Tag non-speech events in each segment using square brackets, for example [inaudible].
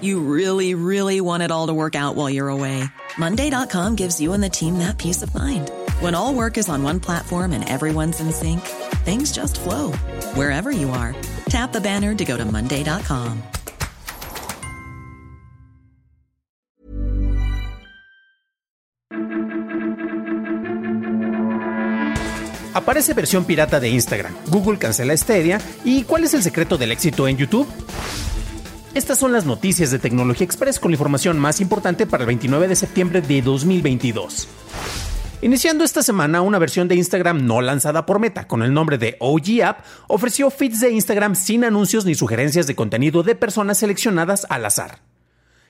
You really, really want it all to work out while you're away. Monday.com gives you and the team that peace of mind. When all work is on one platform and everyone's in sync, things just flow wherever you are. Tap the banner to go to Monday.com. Aparece versión pirata de Instagram, Google cancela Stadia y ¿cuál es el secreto del éxito en YouTube? Estas son las noticias de Tecnología Express con la información más importante para el 29 de septiembre de 2022. Iniciando esta semana, una versión de Instagram no lanzada por Meta, con el nombre de OG App, ofreció feeds de Instagram sin anuncios ni sugerencias de contenido de personas seleccionadas al azar.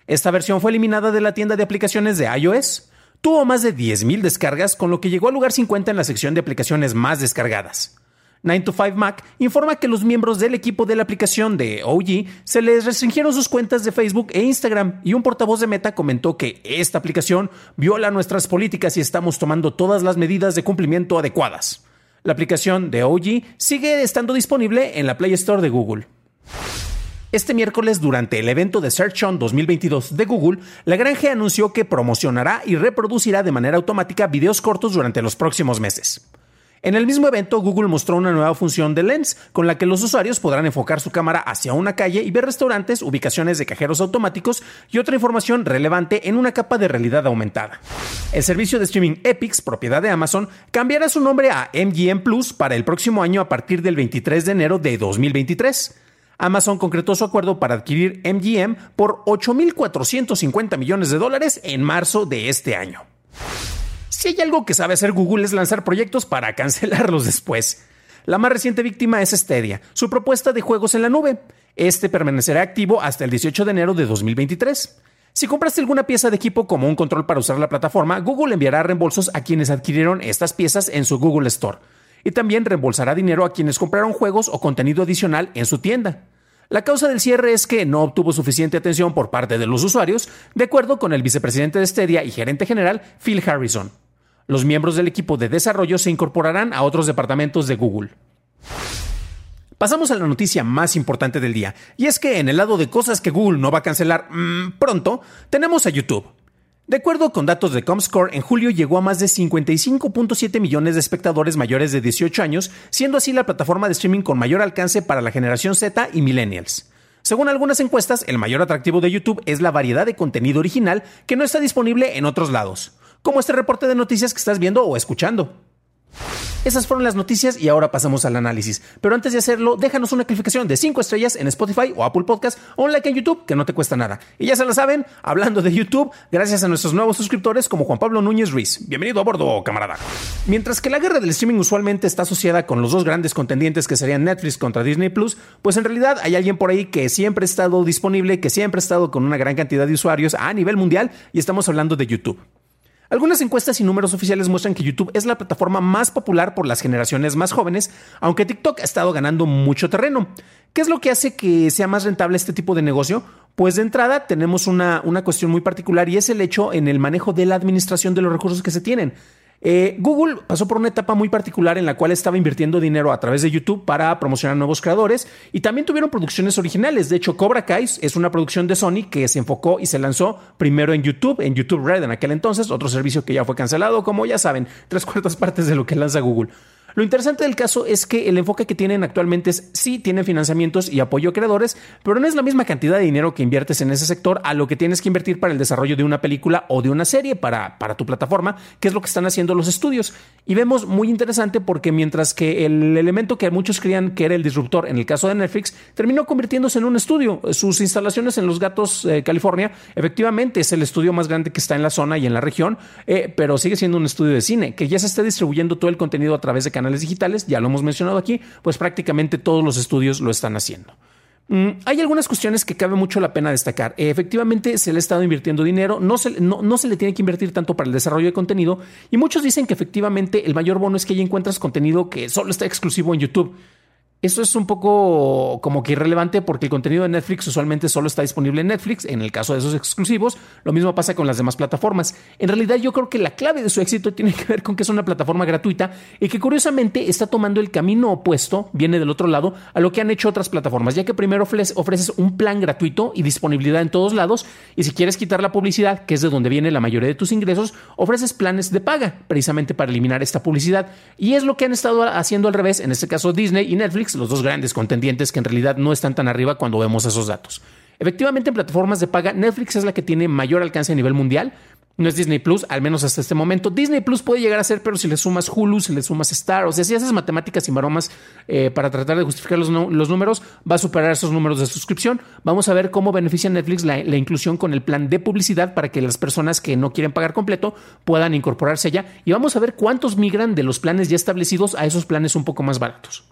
Esta versión fue eliminada de la tienda de aplicaciones de iOS, tuvo más de 10.000 descargas, con lo que llegó al lugar 50 en la sección de aplicaciones más descargadas. 9 to 5 Mac informa que los miembros del equipo de la aplicación de OG se les restringieron sus cuentas de Facebook e Instagram y un portavoz de Meta comentó que esta aplicación viola nuestras políticas y estamos tomando todas las medidas de cumplimiento adecuadas. La aplicación de OG sigue estando disponible en la Play Store de Google. Este miércoles, durante el evento de Search On 2022 de Google, la granja anunció que promocionará y reproducirá de manera automática videos cortos durante los próximos meses. En el mismo evento, Google mostró una nueva función de Lens, con la que los usuarios podrán enfocar su cámara hacia una calle y ver restaurantes, ubicaciones de cajeros automáticos y otra información relevante en una capa de realidad aumentada. El servicio de streaming Epix, propiedad de Amazon, cambiará su nombre a MGM Plus para el próximo año a partir del 23 de enero de 2023. Amazon concretó su acuerdo para adquirir MGM por 8.450 millones de dólares en marzo de este año. Si hay algo que sabe hacer Google es lanzar proyectos para [laughs] cancelarlos después. La más reciente víctima es Stadia, su propuesta de juegos en la nube. Este permanecerá activo hasta el 18 de enero de 2023. Si compraste alguna pieza de equipo como un control para usar la plataforma, Google enviará reembolsos a quienes adquirieron estas piezas en su Google Store. Y también reembolsará dinero a quienes compraron juegos o contenido adicional en su tienda. La causa del cierre es que no obtuvo suficiente atención por parte de los usuarios, de acuerdo con el vicepresidente de Stadia y gerente general, Phil Harrison. Los miembros del equipo de desarrollo se incorporarán a otros departamentos de Google. Pasamos a la noticia más importante del día, y es que en el lado de cosas que Google no va a cancelar mmm, pronto, tenemos a YouTube. De acuerdo con datos de Comscore, en julio llegó a más de 55.7 millones de espectadores mayores de 18 años, siendo así la plataforma de streaming con mayor alcance para la generación Z y millennials. Según algunas encuestas, el mayor atractivo de YouTube es la variedad de contenido original que no está disponible en otros lados como este reporte de noticias que estás viendo o escuchando. Esas fueron las noticias y ahora pasamos al análisis. Pero antes de hacerlo, déjanos una calificación de 5 estrellas en Spotify o Apple Podcast o un like en YouTube que no te cuesta nada. Y ya se lo saben, hablando de YouTube, gracias a nuestros nuevos suscriptores como Juan Pablo Núñez Ruiz. Bienvenido a bordo, camarada. Mientras que la guerra del streaming usualmente está asociada con los dos grandes contendientes que serían Netflix contra Disney Plus, pues en realidad hay alguien por ahí que siempre ha estado disponible, que siempre ha estado con una gran cantidad de usuarios a nivel mundial y estamos hablando de YouTube. Algunas encuestas y números oficiales muestran que YouTube es la plataforma más popular por las generaciones más jóvenes, aunque TikTok ha estado ganando mucho terreno. ¿Qué es lo que hace que sea más rentable este tipo de negocio? Pues de entrada tenemos una, una cuestión muy particular y es el hecho en el manejo de la administración de los recursos que se tienen. Eh, Google pasó por una etapa muy particular en la cual estaba invirtiendo dinero a través de YouTube para promocionar nuevos creadores y también tuvieron producciones originales. De hecho, Cobra Kai es una producción de Sony que se enfocó y se lanzó primero en YouTube, en YouTube Red en aquel entonces, otro servicio que ya fue cancelado, como ya saben, tres cuartas partes de lo que lanza Google. Lo interesante del caso es que el enfoque que tienen actualmente es sí tienen financiamientos y apoyo a creadores, pero no es la misma cantidad de dinero que inviertes en ese sector a lo que tienes que invertir para el desarrollo de una película o de una serie para, para tu plataforma, que es lo que están haciendo los estudios. Y vemos muy interesante porque mientras que el elemento que muchos creían que era el disruptor en el caso de Netflix terminó convirtiéndose en un estudio. Sus instalaciones en Los Gatos, eh, California, efectivamente es el estudio más grande que está en la zona y en la región, eh, pero sigue siendo un estudio de cine que ya se está distribuyendo todo el contenido a través de canales digitales, ya lo hemos mencionado aquí, pues prácticamente todos los estudios lo están haciendo. Mm, hay algunas cuestiones que cabe mucho la pena destacar. efectivamente, se le ha estado invirtiendo dinero, no se, no, no se le tiene que invertir tanto para el desarrollo de contenido y muchos dicen que efectivamente el mayor bono es que ahí encuentras contenido que solo está exclusivo en YouTube. Eso es un poco como que irrelevante porque el contenido de Netflix usualmente solo está disponible en Netflix, en el caso de esos exclusivos. Lo mismo pasa con las demás plataformas. En realidad yo creo que la clave de su éxito tiene que ver con que es una plataforma gratuita y que curiosamente está tomando el camino opuesto, viene del otro lado, a lo que han hecho otras plataformas, ya que primero ofreces un plan gratuito y disponibilidad en todos lados y si quieres quitar la publicidad, que es de donde viene la mayoría de tus ingresos, ofreces planes de paga, precisamente para eliminar esta publicidad. Y es lo que han estado haciendo al revés, en este caso Disney y Netflix los dos grandes contendientes que en realidad no están tan arriba cuando vemos esos datos. Efectivamente, en plataformas de paga, Netflix es la que tiene mayor alcance a nivel mundial. No es Disney Plus, al menos hasta este momento. Disney Plus puede llegar a ser, pero si le sumas Hulu, si le sumas Star, o sea, si haces matemáticas y maromas eh, para tratar de justificar los, números, va a superar esos números de suscripción. Vamos a ver cómo beneficia Netflix la, la, inclusión con el plan de publicidad para que las personas que no quieren pagar completo puedan incorporarse allá. Y vamos a ver cuántos migran de los planes ya establecidos a esos planes un poco más baratos.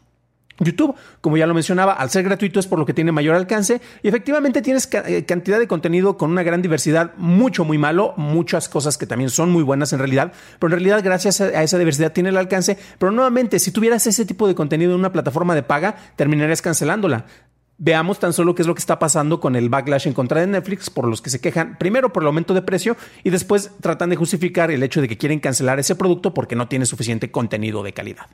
YouTube, como ya lo mencionaba, al ser gratuito es por lo que tiene mayor alcance y efectivamente tienes eh, cantidad de contenido con una gran diversidad, mucho, muy malo, muchas cosas que también son muy buenas en realidad, pero en realidad gracias a esa diversidad tiene el alcance, pero nuevamente, si tuvieras ese tipo de contenido en una plataforma de paga, terminarías cancelándola. Veamos tan solo qué es lo que está pasando con el backlash en contra de Netflix, por los que se quejan, primero por el aumento de precio y después tratan de justificar el hecho de que quieren cancelar ese producto porque no tiene suficiente contenido de calidad.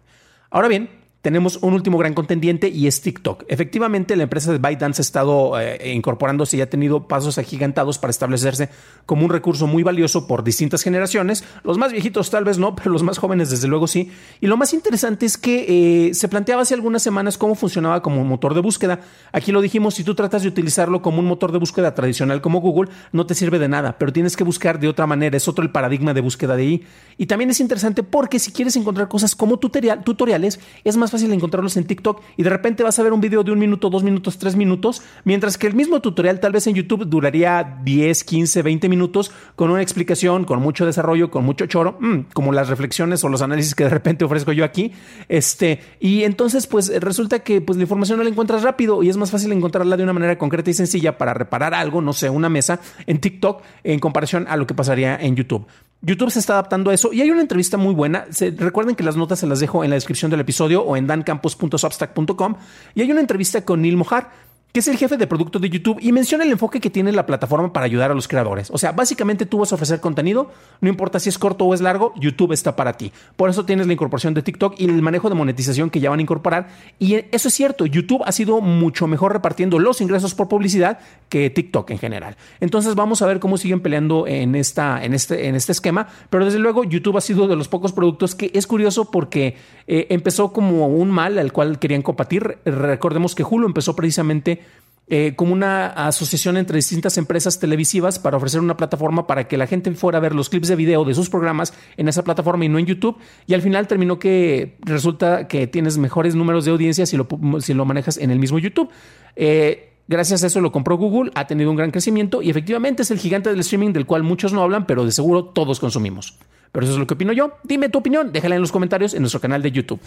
Ahora bien, tenemos un último gran contendiente y es TikTok. Efectivamente, la empresa de ByteDance ha estado eh, incorporándose y ha tenido pasos agigantados para establecerse como un recurso muy valioso por distintas generaciones. Los más viejitos tal vez no, pero los más jóvenes desde luego sí. Y lo más interesante es que eh, se planteaba hace algunas semanas cómo funcionaba como motor de búsqueda. Aquí lo dijimos, si tú tratas de utilizarlo como un motor de búsqueda tradicional como Google, no te sirve de nada, pero tienes que buscar de otra manera. Es otro el paradigma de búsqueda de ahí. Y también es interesante porque si quieres encontrar cosas como tutoriales, es más fácil encontrarlos en TikTok y de repente vas a ver un video de un minuto, dos minutos, tres minutos, mientras que el mismo tutorial tal vez en YouTube duraría 10, 15, 20 minutos con una explicación, con mucho desarrollo, con mucho choro, mm, como las reflexiones o los análisis que de repente ofrezco yo aquí. Este, y entonces, pues resulta que pues, la información no la encuentras rápido y es más fácil encontrarla de una manera concreta y sencilla para reparar algo, no sé, una mesa en TikTok en comparación a lo que pasaría en YouTube. YouTube se está adaptando a eso y hay una entrevista muy buena. recuerden que las notas se las dejo en la descripción del episodio o en dancampos.substack.com y hay una entrevista con Neil Mojar que es el jefe de producto de YouTube, y menciona el enfoque que tiene la plataforma para ayudar a los creadores. O sea, básicamente tú vas a ofrecer contenido, no importa si es corto o es largo, YouTube está para ti. Por eso tienes la incorporación de TikTok y el manejo de monetización que ya van a incorporar. Y eso es cierto, YouTube ha sido mucho mejor repartiendo los ingresos por publicidad que TikTok en general. Entonces vamos a ver cómo siguen peleando en, esta, en, este, en este esquema, pero desde luego YouTube ha sido de los pocos productos que es curioso porque eh, empezó como un mal al cual querían combatir. Recordemos que Hulu empezó precisamente eh, como una asociación entre distintas empresas televisivas para ofrecer una plataforma para que la gente fuera a ver los clips de video de sus programas en esa plataforma y no en YouTube. Y al final terminó que resulta que tienes mejores números de audiencia si lo, si lo manejas en el mismo YouTube. Eh, gracias a eso lo compró Google, ha tenido un gran crecimiento y efectivamente es el gigante del streaming del cual muchos no hablan, pero de seguro todos consumimos. Pero eso es lo que opino yo. Dime tu opinión, déjala en los comentarios en nuestro canal de YouTube.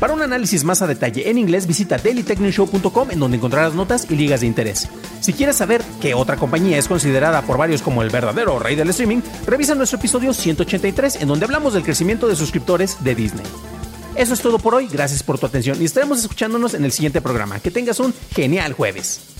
Para un análisis más a detalle en inglés, visita dailytechnewshow.com en donde encontrarás notas y ligas de interés. Si quieres saber qué otra compañía es considerada por varios como el verdadero rey del streaming, revisa nuestro episodio 183 en donde hablamos del crecimiento de suscriptores de Disney. Eso es todo por hoy, gracias por tu atención y estaremos escuchándonos en el siguiente programa. Que tengas un genial jueves.